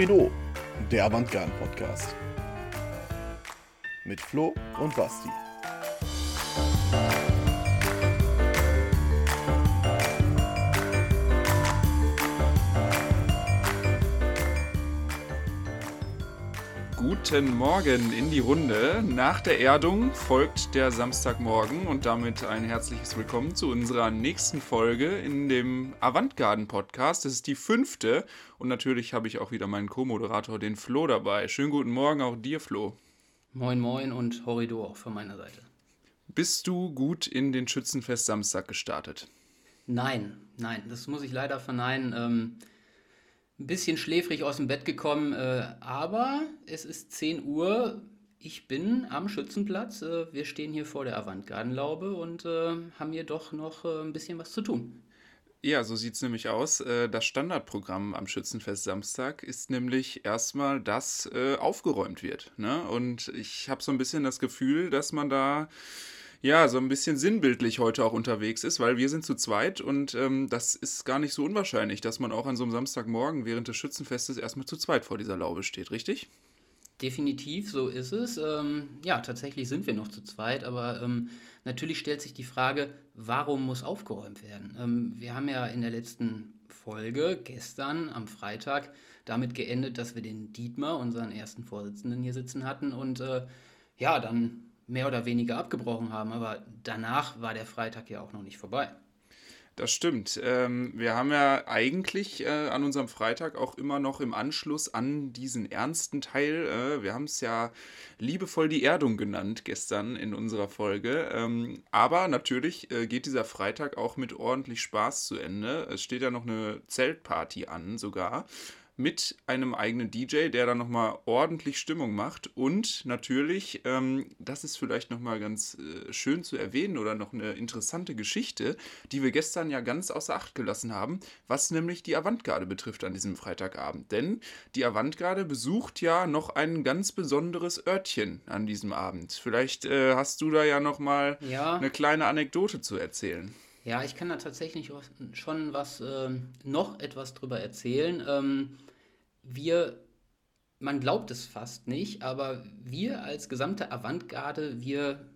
Horrido, der Avantgarden-Podcast. Mit Flo und Basti. Guten Morgen in die Runde. Nach der Erdung folgt der Samstagmorgen und damit ein herzliches Willkommen zu unserer nächsten Folge in dem Avantgarden Podcast. Das ist die fünfte und natürlich habe ich auch wieder meinen Co-Moderator, den Flo, dabei. Schönen guten Morgen auch dir, Flo. Moin, moin und Horrido auch von meiner Seite. Bist du gut in den Schützenfest Samstag gestartet? Nein, nein, das muss ich leider verneinen. Ähm, ein bisschen schläfrig aus dem Bett gekommen, äh, aber es ist 10 Uhr. Ich bin am Schützenplatz. Äh, wir stehen hier vor der Avantgardenlaube und äh, haben hier doch noch äh, ein bisschen was zu tun. Ja, so sieht es nämlich aus. Äh, das Standardprogramm am Schützenfest Samstag ist nämlich erstmal, dass äh, aufgeräumt wird. Ne? Und ich habe so ein bisschen das Gefühl, dass man da ja, so ein bisschen sinnbildlich heute auch unterwegs ist, weil wir sind zu zweit und ähm, das ist gar nicht so unwahrscheinlich, dass man auch an so einem Samstagmorgen während des Schützenfestes erstmal zu zweit vor dieser Laube steht, richtig? Definitiv, so ist es. Ähm, ja, tatsächlich sind wir noch zu zweit, aber ähm, natürlich stellt sich die Frage, warum muss aufgeräumt werden? Ähm, wir haben ja in der letzten Folge gestern am Freitag damit geendet, dass wir den Dietmar, unseren ersten Vorsitzenden, hier sitzen hatten und äh, ja, dann mehr oder weniger abgebrochen haben. Aber danach war der Freitag ja auch noch nicht vorbei. Das stimmt. Ähm, wir haben ja eigentlich äh, an unserem Freitag auch immer noch im Anschluss an diesen ernsten Teil, äh, wir haben es ja liebevoll die Erdung genannt gestern in unserer Folge. Ähm, aber natürlich äh, geht dieser Freitag auch mit ordentlich Spaß zu Ende. Es steht ja noch eine Zeltparty an sogar mit einem eigenen DJ, der dann nochmal ordentlich Stimmung macht. Und natürlich, ähm, das ist vielleicht nochmal ganz äh, schön zu erwähnen oder noch eine interessante Geschichte, die wir gestern ja ganz außer Acht gelassen haben, was nämlich die Avantgarde betrifft an diesem Freitagabend. Denn die Avantgarde besucht ja noch ein ganz besonderes Örtchen an diesem Abend. Vielleicht äh, hast du da ja nochmal ja. eine kleine Anekdote zu erzählen. Ja, ich kann da tatsächlich schon was, äh, noch etwas drüber erzählen. Ähm, wir, man glaubt es fast nicht, aber wir als gesamte Avantgarde, wir,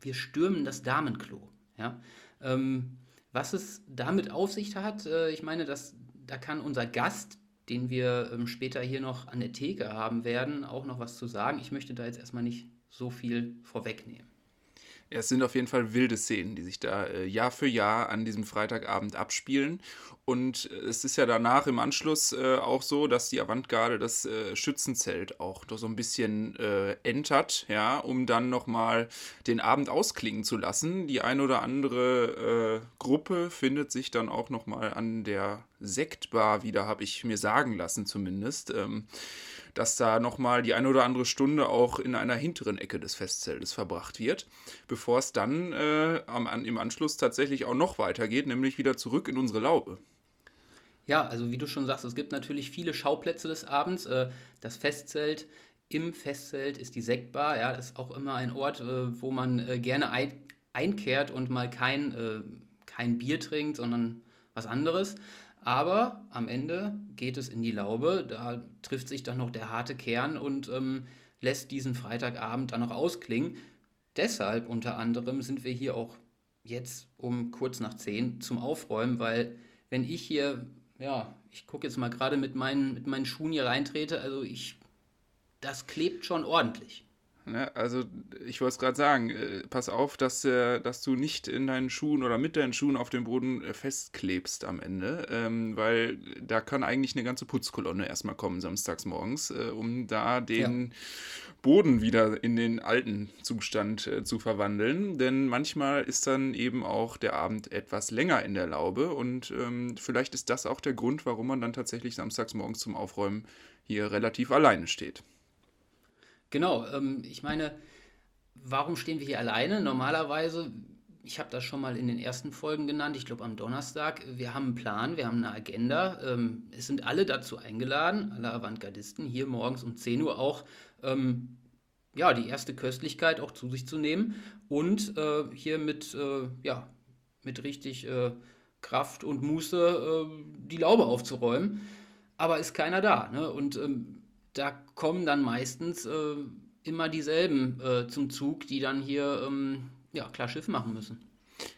wir stürmen das Damenklo. Ja? Ähm, was es damit auf sich hat, äh, ich meine, das, da kann unser Gast, den wir ähm, später hier noch an der Theke haben werden, auch noch was zu sagen. Ich möchte da jetzt erstmal nicht so viel vorwegnehmen. Es sind auf jeden Fall wilde Szenen, die sich da äh, Jahr für Jahr an diesem Freitagabend abspielen. Und äh, es ist ja danach im Anschluss äh, auch so, dass die Avantgarde das äh, Schützenzelt auch noch so ein bisschen äh, entert, ja, um dann nochmal den Abend ausklingen zu lassen. Die ein oder andere äh, Gruppe findet sich dann auch nochmal an der Sektbar wieder, habe ich mir sagen lassen zumindest. Ähm, dass da nochmal die eine oder andere Stunde auch in einer hinteren Ecke des Festzeltes verbracht wird, bevor es dann äh, am, im Anschluss tatsächlich auch noch weitergeht, nämlich wieder zurück in unsere Laube. Ja, also wie du schon sagst, es gibt natürlich viele Schauplätze des Abends. Äh, das Festzelt, im Festzelt ist die Sektbar, ja, das ist auch immer ein Ort, äh, wo man äh, gerne ein, einkehrt und mal kein, kein Bier trinkt, sondern was anderes. Aber am Ende geht es in die Laube, da trifft sich dann noch der harte Kern und ähm, lässt diesen Freitagabend dann noch ausklingen. Deshalb unter anderem sind wir hier auch jetzt um kurz nach zehn zum Aufräumen, weil wenn ich hier, ja, ich gucke jetzt mal gerade mit meinen, mit meinen Schuhen hier reintrete, also ich, das klebt schon ordentlich. Ne? Also ich wollte es gerade sagen, äh, pass auf, dass, äh, dass du nicht in deinen Schuhen oder mit deinen Schuhen auf dem Boden äh, festklebst am Ende, ähm, weil da kann eigentlich eine ganze Putzkolonne erstmal kommen samstags morgens, äh, um da den ja. Boden wieder in den alten Zustand äh, zu verwandeln. Denn manchmal ist dann eben auch der Abend etwas länger in der Laube und ähm, vielleicht ist das auch der Grund, warum man dann tatsächlich samstags morgens zum Aufräumen hier relativ alleine steht. Genau, ähm, ich meine, warum stehen wir hier alleine? Normalerweise, ich habe das schon mal in den ersten Folgen genannt, ich glaube am Donnerstag, wir haben einen Plan, wir haben eine Agenda. Ähm, es sind alle dazu eingeladen, alle Avantgardisten, hier morgens um 10 Uhr auch ähm, ja, die erste Köstlichkeit auch zu sich zu nehmen und äh, hier mit, äh, ja, mit richtig äh, Kraft und Muße äh, die Laube aufzuräumen. aber ist keiner da. Ne? Und ähm, da kommen dann meistens äh, immer dieselben äh, zum Zug, die dann hier ähm, ja, klar Schiff machen müssen.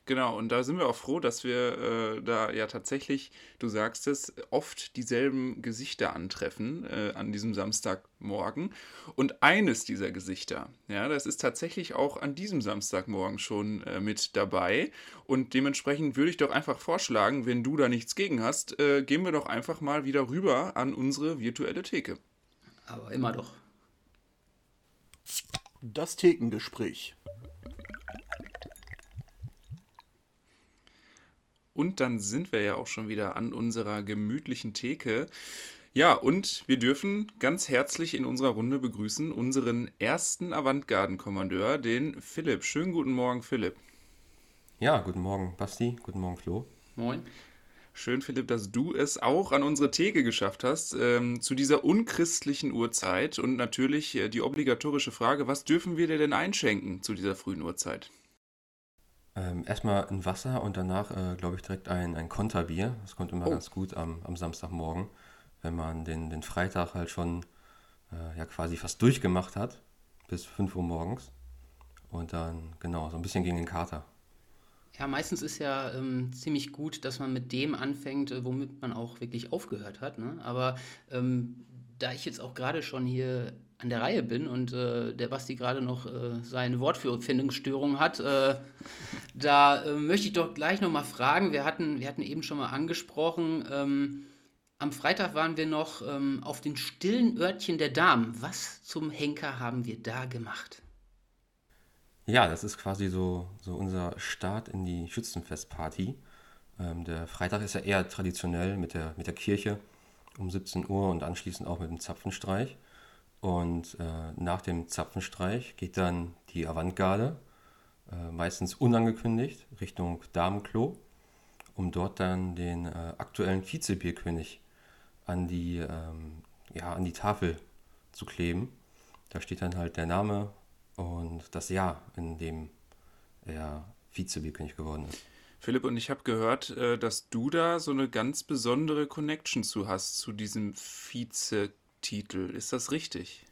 Genau, und da sind wir auch froh, dass wir äh, da ja tatsächlich, du sagst es, oft dieselben Gesichter antreffen äh, an diesem Samstagmorgen. Und eines dieser Gesichter, ja, das ist tatsächlich auch an diesem Samstagmorgen schon äh, mit dabei. Und dementsprechend würde ich doch einfach vorschlagen, wenn du da nichts gegen hast, äh, gehen wir doch einfach mal wieder rüber an unsere virtuelle Theke. Aber immer doch. Das Thekengespräch. Und dann sind wir ja auch schon wieder an unserer gemütlichen Theke. Ja, und wir dürfen ganz herzlich in unserer Runde begrüßen unseren ersten Avantgarden-Kommandeur, den Philipp. Schönen guten Morgen, Philipp. Ja, guten Morgen, Basti. Guten Morgen, Flo. Moin. Schön, Philipp, dass du es auch an unsere Theke geschafft hast, ähm, zu dieser unchristlichen Uhrzeit. Und natürlich äh, die obligatorische Frage, was dürfen wir dir denn einschenken zu dieser frühen Uhrzeit? Ähm, erstmal ein Wasser und danach, äh, glaube ich, direkt ein, ein Konterbier. Das kommt immer oh. ganz gut am, am Samstagmorgen, wenn man den, den Freitag halt schon äh, ja quasi fast durchgemacht hat, bis 5 Uhr morgens. Und dann, genau, so ein bisschen gegen den Kater. Ja, meistens ist ja ähm, ziemlich gut, dass man mit dem anfängt, äh, womit man auch wirklich aufgehört hat. Ne? Aber ähm, da ich jetzt auch gerade schon hier an der Reihe bin und äh, der Basti gerade noch äh, seine Wortfindungsstörung hat, äh, da äh, möchte ich doch gleich nochmal fragen. Wir hatten, wir hatten eben schon mal angesprochen, ähm, am Freitag waren wir noch ähm, auf den stillen Örtchen der Damen. Was zum Henker haben wir da gemacht? Ja, das ist quasi so, so unser Start in die Schützenfestparty. Ähm, der Freitag ist ja eher traditionell mit der, mit der Kirche um 17 Uhr und anschließend auch mit dem Zapfenstreich. Und äh, nach dem Zapfenstreich geht dann die Avantgarde, äh, meistens unangekündigt, Richtung Damenklo, um dort dann den äh, aktuellen Vizebierkönig an die, ähm, ja, an die Tafel zu kleben. Da steht dann halt der Name und das Jahr, in dem er Vizebierkönig geworden ist. Philipp, und ich habe gehört, äh, dass du da so eine ganz besondere Connection zu hast, zu diesem Vize Titel. Ist das richtig?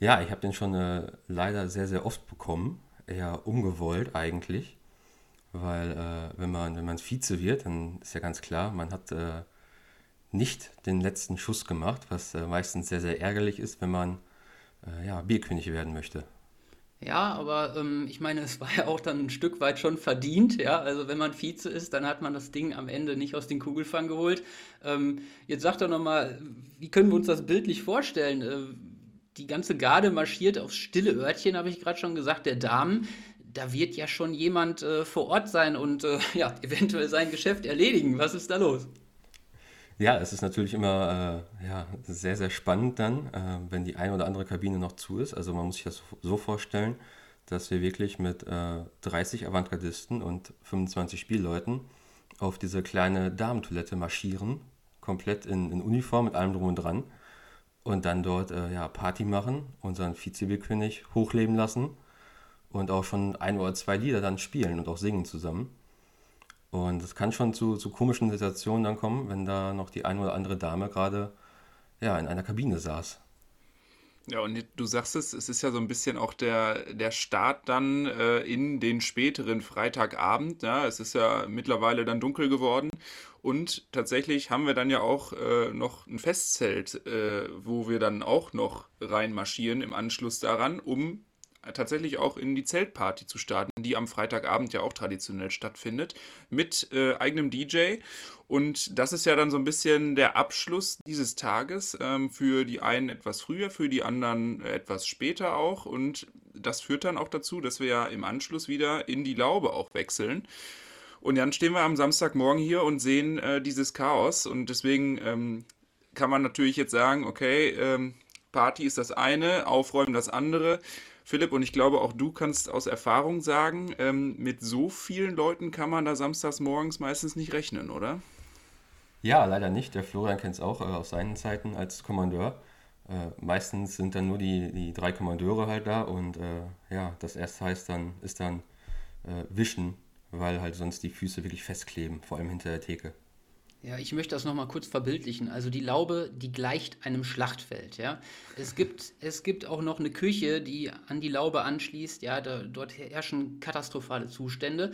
Ja, ich habe den schon äh, leider sehr, sehr oft bekommen. Eher ungewollt eigentlich. Weil äh, wenn man wenn man Vize wird, dann ist ja ganz klar, man hat äh, nicht den letzten Schuss gemacht, was äh, meistens sehr, sehr ärgerlich ist, wenn man äh, ja, Bierkönig werden möchte. Ja, aber ähm, ich meine, es war ja auch dann ein Stück weit schon verdient, ja. Also wenn man Vize ist, dann hat man das Ding am Ende nicht aus den Kugelfang geholt. Ähm, jetzt sag doch nochmal, wie können wir uns das bildlich vorstellen? Äh, die ganze Garde marschiert aufs stille Örtchen, habe ich gerade schon gesagt, der Damen. Da wird ja schon jemand äh, vor Ort sein und äh, ja, eventuell sein Geschäft erledigen. Was ist da los? Ja, es ist natürlich immer äh, ja, sehr, sehr spannend dann, äh, wenn die eine oder andere Kabine noch zu ist. Also man muss sich das so vorstellen, dass wir wirklich mit äh, 30 Avantgardisten und 25 Spielleuten auf diese kleine Damentoilette marschieren, komplett in, in Uniform mit allem drum und dran und dann dort äh, ja, Party machen, unseren Vizebierkönig hochleben lassen und auch schon ein oder zwei Lieder dann spielen und auch singen zusammen. Und es kann schon zu, zu komischen Situationen dann kommen, wenn da noch die eine oder andere Dame gerade ja, in einer Kabine saß. Ja, und du sagst es, es ist ja so ein bisschen auch der, der Start dann äh, in den späteren Freitagabend. Ja, es ist ja mittlerweile dann dunkel geworden. Und tatsächlich haben wir dann ja auch äh, noch ein Festzelt, äh, wo wir dann auch noch reinmarschieren im Anschluss daran, um tatsächlich auch in die Zeltparty zu starten, die am Freitagabend ja auch traditionell stattfindet, mit äh, eigenem DJ. Und das ist ja dann so ein bisschen der Abschluss dieses Tages. Ähm, für die einen etwas früher, für die anderen etwas später auch. Und das führt dann auch dazu, dass wir ja im Anschluss wieder in die Laube auch wechseln. Und dann stehen wir am Samstagmorgen hier und sehen äh, dieses Chaos. Und deswegen ähm, kann man natürlich jetzt sagen, okay, ähm, Party ist das eine, Aufräumen das andere. Philipp, und ich glaube, auch du kannst aus Erfahrung sagen, ähm, mit so vielen Leuten kann man da samstags morgens meistens nicht rechnen, oder? Ja, leider nicht. Der Florian kennt es auch äh, aus seinen Zeiten als Kommandeur. Äh, meistens sind dann nur die, die drei Kommandeure halt da und äh, ja, das erste heißt dann, ist dann äh, Wischen, weil halt sonst die Füße wirklich festkleben, vor allem hinter der Theke. Ja, ich möchte das nochmal kurz verbildlichen. Also die Laube, die gleicht einem Schlachtfeld. Ja? Es, gibt, es gibt auch noch eine Küche, die an die Laube anschließt. Ja, da, dort herrschen katastrophale Zustände.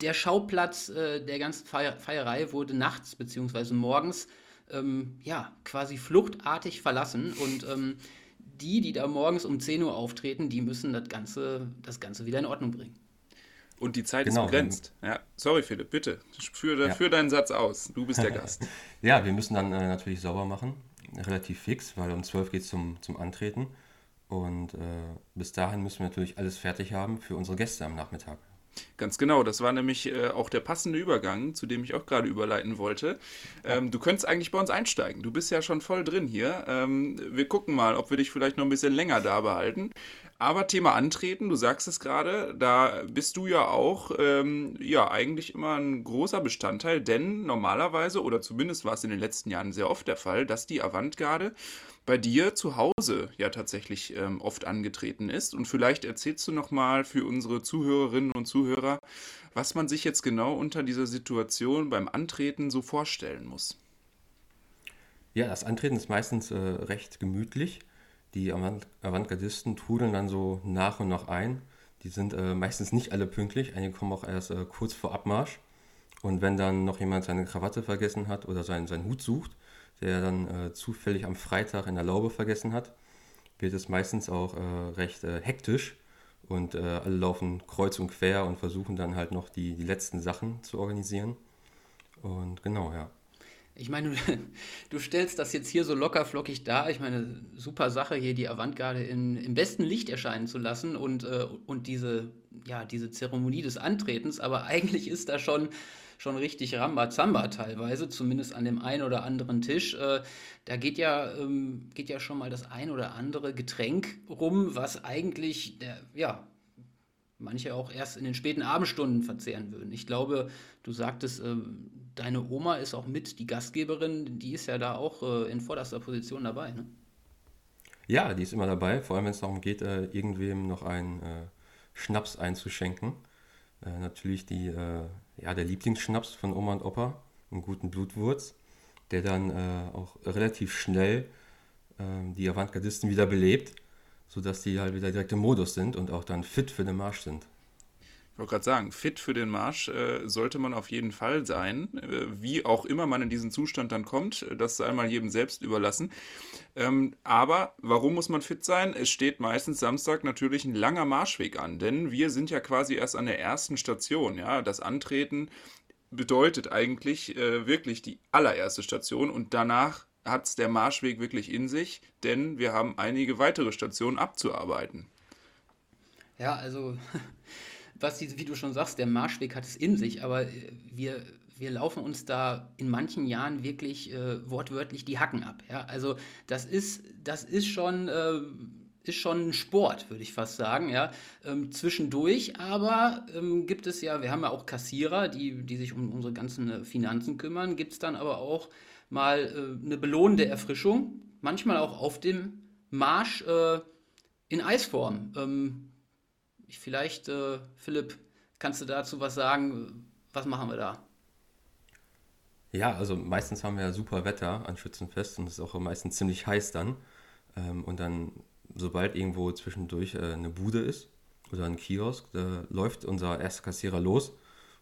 Der Schauplatz äh, der ganzen Feier Feierei wurde nachts bzw. morgens ähm, ja, quasi fluchtartig verlassen. Und ähm, die, die da morgens um 10 Uhr auftreten, die müssen das Ganze, das Ganze wieder in Ordnung bringen. Und die Zeit genau, ist begrenzt. Ja, sorry, Philipp, bitte. Führ, ja. führ deinen Satz aus. Du bist der Gast. ja, wir müssen dann äh, natürlich sauber machen. Relativ fix, weil um 12 geht es zum, zum Antreten. Und äh, bis dahin müssen wir natürlich alles fertig haben für unsere Gäste am Nachmittag. Ganz genau, das war nämlich äh, auch der passende Übergang, zu dem ich auch gerade überleiten wollte. Ähm, du könntest eigentlich bei uns einsteigen. Du bist ja schon voll drin hier. Ähm, wir gucken mal, ob wir dich vielleicht noch ein bisschen länger da behalten. Aber Thema Antreten, du sagst es gerade, da bist du ja auch ähm, ja eigentlich immer ein großer Bestandteil, denn normalerweise, oder zumindest war es in den letzten Jahren sehr oft der Fall, dass die Avantgarde bei dir zu Hause ja tatsächlich ähm, oft angetreten ist. Und vielleicht erzählst du nochmal für unsere Zuhörerinnen und Zuhörer, was man sich jetzt genau unter dieser Situation beim Antreten so vorstellen muss. Ja, das Antreten ist meistens äh, recht gemütlich. Die Avant Avantgardisten trudeln dann so nach und nach ein. Die sind äh, meistens nicht alle pünktlich. Einige kommen auch erst äh, kurz vor Abmarsch. Und wenn dann noch jemand seine Krawatte vergessen hat oder seinen, seinen Hut sucht, der dann äh, zufällig am Freitag in der Laube vergessen hat, wird es meistens auch äh, recht äh, hektisch und äh, alle laufen kreuz und quer und versuchen dann halt noch die, die letzten Sachen zu organisieren. Und genau, ja. Ich meine, du, stellst das jetzt hier so locker flockig dar. Ich meine, super Sache hier, die Avantgarde in, im besten Licht erscheinen zu lassen und, äh, und diese, ja, diese Zeremonie des Antretens. Aber eigentlich ist da schon schon richtig Rambazamba teilweise, zumindest an dem einen oder anderen Tisch. Äh, da geht ja, ähm, geht ja schon mal das ein oder andere Getränk rum, was eigentlich, der, ja, manche auch erst in den späten Abendstunden verzehren würden. Ich glaube, du sagtest, äh, deine Oma ist auch mit die Gastgeberin, die ist ja da auch äh, in vorderster Position dabei, ne? Ja, die ist immer dabei, vor allem wenn es darum geht, äh, irgendwem noch einen äh, Schnaps einzuschenken. Äh, natürlich die äh, ja, der Lieblingsschnaps von Oma und Opa, einen guten Blutwurz, der dann äh, auch relativ schnell äh, die Avantgardisten wieder belebt, sodass die halt wieder direkt im Modus sind und auch dann fit für den Marsch sind. Ich wollte gerade sagen, fit für den Marsch äh, sollte man auf jeden Fall sein. Äh, wie auch immer man in diesen Zustand dann kommt, das sei mal jedem selbst überlassen. Ähm, aber warum muss man fit sein? Es steht meistens Samstag natürlich ein langer Marschweg an, denn wir sind ja quasi erst an der ersten Station. Ja, das Antreten bedeutet eigentlich äh, wirklich die allererste Station und danach hat es der Marschweg wirklich in sich, denn wir haben einige weitere Stationen abzuarbeiten. Ja, also was wie du schon sagst, der Marschweg hat es in sich, aber äh, wir, wir laufen uns da in manchen Jahren wirklich äh, wortwörtlich die Hacken ab. Ja? Also das ist, das ist schon, äh, ist schon ein Sport, würde ich fast sagen. Ja? Ähm, zwischendurch aber ähm, gibt es ja, wir haben ja auch Kassierer, die, die sich um unsere ganzen äh, Finanzen kümmern, gibt es dann aber auch mal äh, eine belohnende Erfrischung, manchmal auch auf dem Marsch äh, in Eisform. Ähm, Vielleicht, äh, Philipp, kannst du dazu was sagen? Was machen wir da? Ja, also meistens haben wir ja super Wetter an Schützenfest und es ist auch meistens ziemlich heiß dann. Ähm, und dann, sobald irgendwo zwischendurch äh, eine Bude ist oder ein Kiosk, da läuft unser erster Kassierer los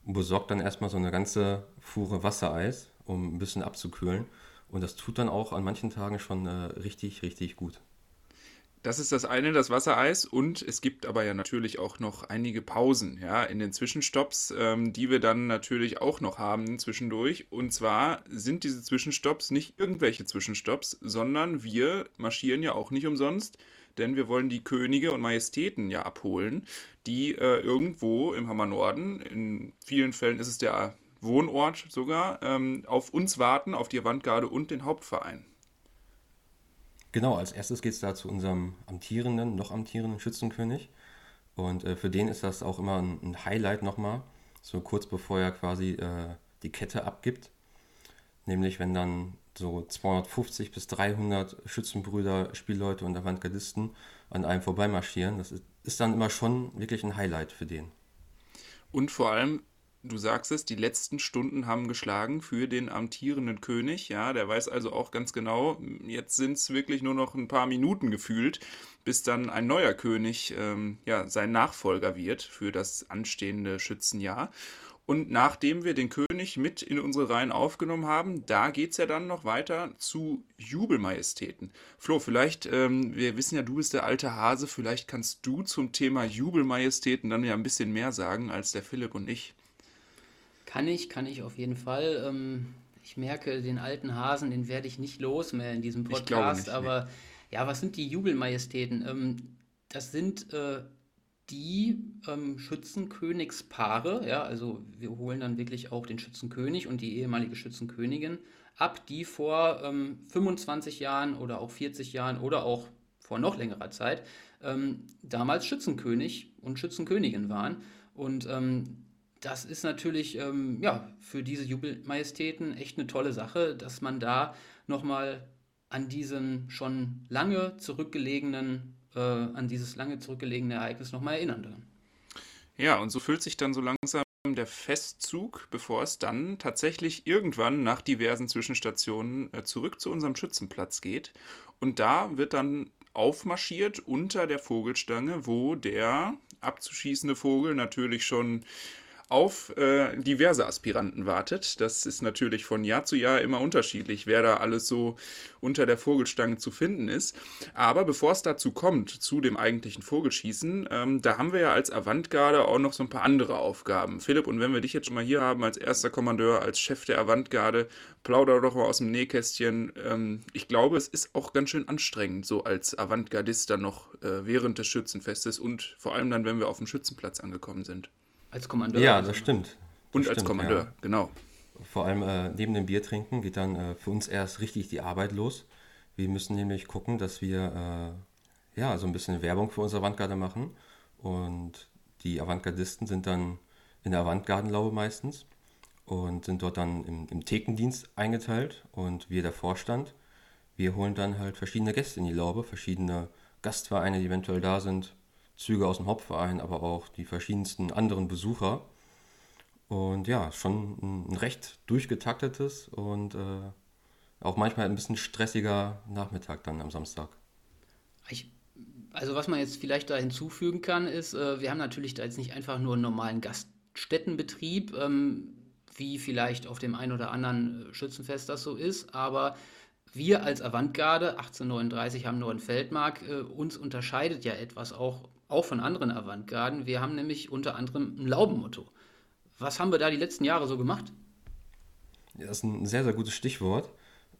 und besorgt dann erstmal so eine ganze Fuhre Wassereis, um ein bisschen abzukühlen. Und das tut dann auch an manchen Tagen schon äh, richtig, richtig gut. Das ist das eine, das Wassereis. Und es gibt aber ja natürlich auch noch einige Pausen, ja, in den Zwischenstopps, ähm, die wir dann natürlich auch noch haben zwischendurch. Und zwar sind diese Zwischenstopps nicht irgendwelche Zwischenstopps, sondern wir marschieren ja auch nicht umsonst, denn wir wollen die Könige und Majestäten ja abholen, die äh, irgendwo im Hammer Norden, in vielen Fällen ist es der Wohnort sogar, ähm, auf uns warten, auf die Avantgarde und den Hauptverein. Genau, als erstes geht es da zu unserem amtierenden, noch amtierenden Schützenkönig. Und äh, für den ist das auch immer ein, ein, Highlight nochmal, so kurz bevor er quasi äh, die Kette abgibt. Nämlich wenn dann so 250 bis 300 Schützenbrüder, Spielleute und Avantgardisten an einem vorbeimarschieren. Das ist, ist dann immer schon wirklich ein Highlight für den. Und vor allem du sagst es, die letzten Stunden haben geschlagen für den amtierenden König. Ja, der weiß also auch ganz genau, jetzt sind es wirklich nur noch ein paar Minuten gefühlt, bis dann ein neuer König ähm, ja, sein Nachfolger wird für das anstehende Schützenjahr. Und nachdem wir den König mit in unsere Reihen aufgenommen haben, da geht es ja dann noch weiter zu Jubelmajestäten. Flo, vielleicht, ähm, wir wissen ja, du bist der alte Hase, vielleicht kannst du zum Thema Jubelmajestäten dann ja ein bisschen mehr sagen als der Philipp und ich. Kann ich, kann ich auf jeden Fall. Ähm, ich merke, den alten Hasen, den werde ich nicht los mehr in diesem Podcast. Nicht, aber nee. ja, was sind die Jubelmajestäten? Ähm, das sind äh, die ähm, Schützenkönigspaare, ja, also wir holen dann wirklich auch den Schützenkönig und die ehemalige Schützenkönigin ab, die vor ähm, 25 Jahren oder auch 40 Jahren oder auch vor noch längerer Zeit ähm, damals Schützenkönig und Schützenkönigin waren. Und ähm, das ist natürlich ähm, ja, für diese Jubelmajestäten echt eine tolle Sache, dass man da nochmal an diesen schon lange zurückgelegenen äh, an dieses lange zurückgelegene Ereignis nochmal erinnern kann. Ja, und so füllt sich dann so langsam der Festzug, bevor es dann tatsächlich irgendwann nach diversen Zwischenstationen äh, zurück zu unserem Schützenplatz geht. Und da wird dann aufmarschiert unter der Vogelstange, wo der abzuschießende Vogel natürlich schon auf äh, diverse Aspiranten wartet. Das ist natürlich von Jahr zu Jahr immer unterschiedlich, wer da alles so unter der Vogelstange zu finden ist. Aber bevor es dazu kommt, zu dem eigentlichen Vogelschießen, ähm, da haben wir ja als Avantgarde auch noch so ein paar andere Aufgaben. Philipp, und wenn wir dich jetzt schon mal hier haben als erster Kommandeur, als Chef der Avantgarde, plauder doch mal aus dem Nähkästchen. Ähm, ich glaube, es ist auch ganz schön anstrengend, so als Avantgardist dann noch äh, während des Schützenfestes und vor allem dann, wenn wir auf dem Schützenplatz angekommen sind. Als Kommandeur? Ja, das stimmt. Und das als stimmt, Kommandeur, ja. genau. Vor allem äh, neben dem Bier trinken geht dann äh, für uns erst richtig die Arbeit los. Wir müssen nämlich gucken, dass wir äh, ja so ein bisschen Werbung für unsere Avantgarde machen. Und die Avantgardisten sind dann in der Avantgardenlaube meistens und sind dort dann im, im Thekendienst eingeteilt. Und wir, der Vorstand, wir holen dann halt verschiedene Gäste in die Laube, verschiedene Gastvereine, die eventuell da sind, Züge aus dem Hauptverein, aber auch die verschiedensten anderen Besucher. Und ja, schon ein recht durchgetaktetes und äh, auch manchmal ein bisschen stressiger Nachmittag dann am Samstag. Ich, also was man jetzt vielleicht da hinzufügen kann, ist, äh, wir haben natürlich da jetzt nicht einfach nur einen normalen Gaststättenbetrieb, ähm, wie vielleicht auf dem einen oder anderen äh, Schützenfest das so ist, aber wir als Avantgarde 1839 haben nur Feldmark, äh, uns unterscheidet ja etwas auch auch von anderen Avantgarden. Wir haben nämlich unter anderem ein Laubenmotto. Was haben wir da die letzten Jahre so gemacht? Das ist ein sehr, sehr gutes Stichwort.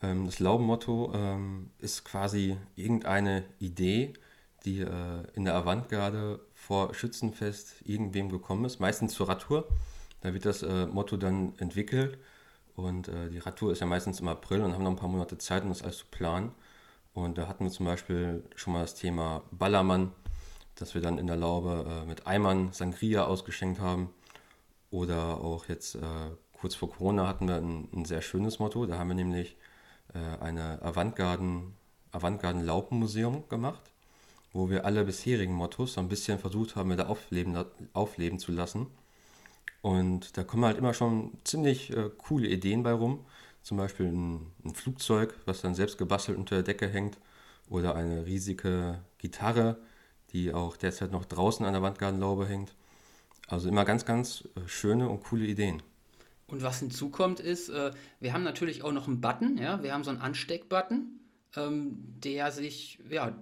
Ähm, das Laubenmotto ähm, ist quasi irgendeine Idee, die äh, in der Avantgarde vor Schützenfest irgendwem gekommen ist, meistens zur Radtour. Da wird das äh, Motto dann entwickelt und äh, die Radtour ist ja meistens im April und haben noch ein paar Monate Zeit, um das alles zu planen. Und da hatten wir zum Beispiel schon mal das Thema Ballermann, dass wir dann in der Laube äh, mit Eimern Sangria ausgeschenkt haben. Oder auch jetzt äh, kurz vor Corona hatten wir ein, ein, sehr schönes Motto. Da haben wir nämlich äh, eine Avantgarden, Avantgarden gemacht, wo wir alle bisherigen Mottos so ein bisschen versucht haben, wieder aufleben, aufleben zu lassen. Und da kommen halt immer schon ziemlich äh, coole Ideen bei rum. Zum Beispiel ein, ein Flugzeug, was dann selbst gebastelt unter der Decke hängt. Oder eine riesige Gitarre, die auch derzeit noch draußen an der Wandgartenlaube hängt. Also immer ganz, ganz äh, schöne und coole Ideen. Und was hinzukommt ist, äh, wir haben natürlich auch noch einen Button, ja, wir haben so einen Ansteckbutton, ähm, der sich, ja,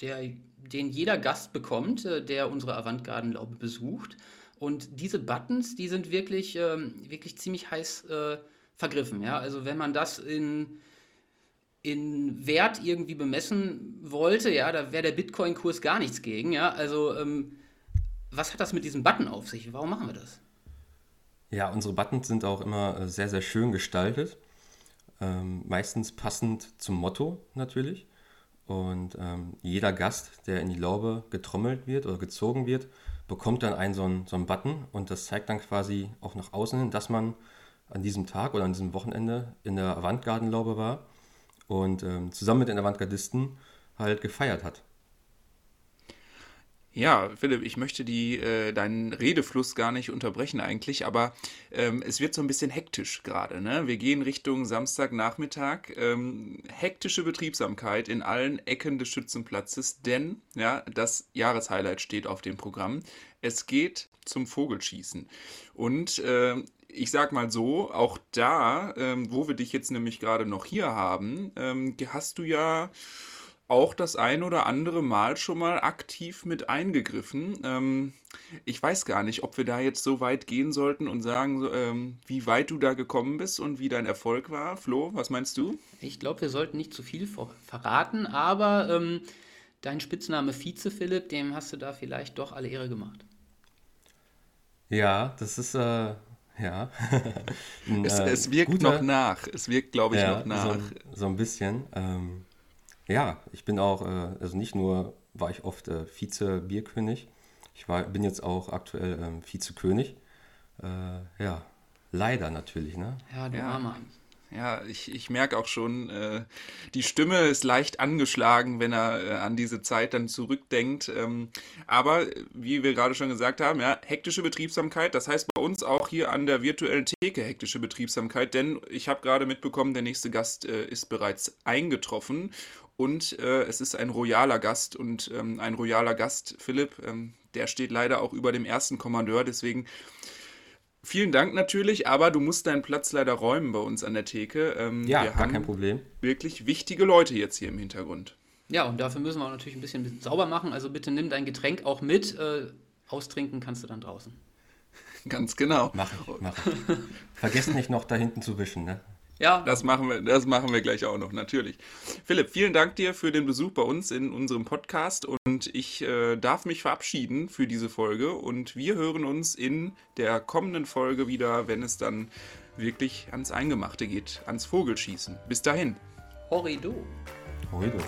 der, den jeder Gast bekommt, äh, der unsere Avantgardenlaube besucht. Und diese Buttons, die sind wirklich, ähm, wirklich ziemlich heiß vergriffen, ja. Also wenn man das in in Wert irgendwie bemessen wollte, ja, da wäre der Bitcoin-Kurs gar nichts gegen, ja. Also, ähm, was hat das mit diesem Button auf sich? Warum machen wir das? Ja, unsere Buttons sind auch immer äh, sehr, sehr schön gestaltet. Ähm, meistens passend zum Motto natürlich. Und ähm, jeder Gast, der in die Laube getrommelt wird oder gezogen wird, bekommt dann einen so, einen so einen Button und das zeigt dann quasi auch nach außen hin, dass man an diesem Tag oder an diesem Wochenende in der Avantgardenlaube war und ähm, zusammen mit den Avantgardisten halt gefeiert hat. Ja, Philipp, ich möchte die, äh, deinen Redefluss gar nicht unterbrechen eigentlich, aber ähm, es wird so ein bisschen hektisch gerade. Ne? Wir gehen Richtung Samstagnachmittag. Ähm, hektische Betriebsamkeit in allen Ecken des Schützenplatzes, denn ja, das Jahreshighlight steht auf dem Programm. Es geht zum Vogelschießen. Und äh, ich sag mal so, auch da, ähm, wo wir dich jetzt nämlich gerade noch hier haben, ähm, hast du ja auch das ein oder andere Mal schon mal aktiv mit eingegriffen. Ähm, ich weiß gar nicht, ob wir da jetzt so weit gehen sollten und sagen, ähm, wie weit du da gekommen bist und wie dein Erfolg war. Flo, was meinst du? Ich glaube, wir sollten nicht zu viel verraten, aber ähm, dein Spitzname Vize Philipp, dem hast du da vielleicht doch alle Ehre gemacht. Ja, das ist äh, ja. ein, es, es, wirkt guter, noch nach. Es wirkt, glaube ich, ja, noch nach. So, so ein bisschen. Ähm, ja, ich bin auch, äh, also nicht nur war ich oft äh, Vize-Bierkönig, ich war, bin jetzt auch aktuell ähm, Vizekönig. Äh, ja, leider natürlich, ne? Ja, du ja. Armer. Ja, ich, ich merke auch schon, äh, die Stimme ist leicht angeschlagen, wenn er äh, an diese Zeit dann zurückdenkt. Ähm, aber wie wir gerade schon gesagt haben, ja, hektische Betriebsamkeit, das heißt bei uns auch hier an der virtuellen Theke hektische Betriebsamkeit, denn ich habe gerade mitbekommen, der nächste Gast äh, ist bereits eingetroffen und äh, es ist ein royaler Gast und ähm, ein royaler Gast, Philipp, ähm, der steht leider auch über dem ersten Kommandeur, deswegen vielen Dank natürlich, aber du musst deinen Platz leider räumen bei uns an der Theke. Ähm, ja, gar kein Problem. Wirklich wichtige Leute jetzt hier im Hintergrund. Ja, und dafür müssen wir auch natürlich ein bisschen, ein bisschen sauber machen, also bitte nimm dein Getränk auch mit, äh, austrinken kannst du dann draußen. Ganz genau. Mach ich, mach ich. Vergesst nicht noch da hinten zu wischen, ne? Ja. Das machen wir, das machen wir gleich auch noch, natürlich. Philipp, vielen Dank dir für den Besuch bei uns in unserem Podcast und ich äh, darf mich verabschieden für diese Folge und wir hören uns in der kommenden Folge wieder, wenn es dann wirklich ans Eingemachte geht, ans Vogelschießen. Bis dahin. Horrido. Horrido.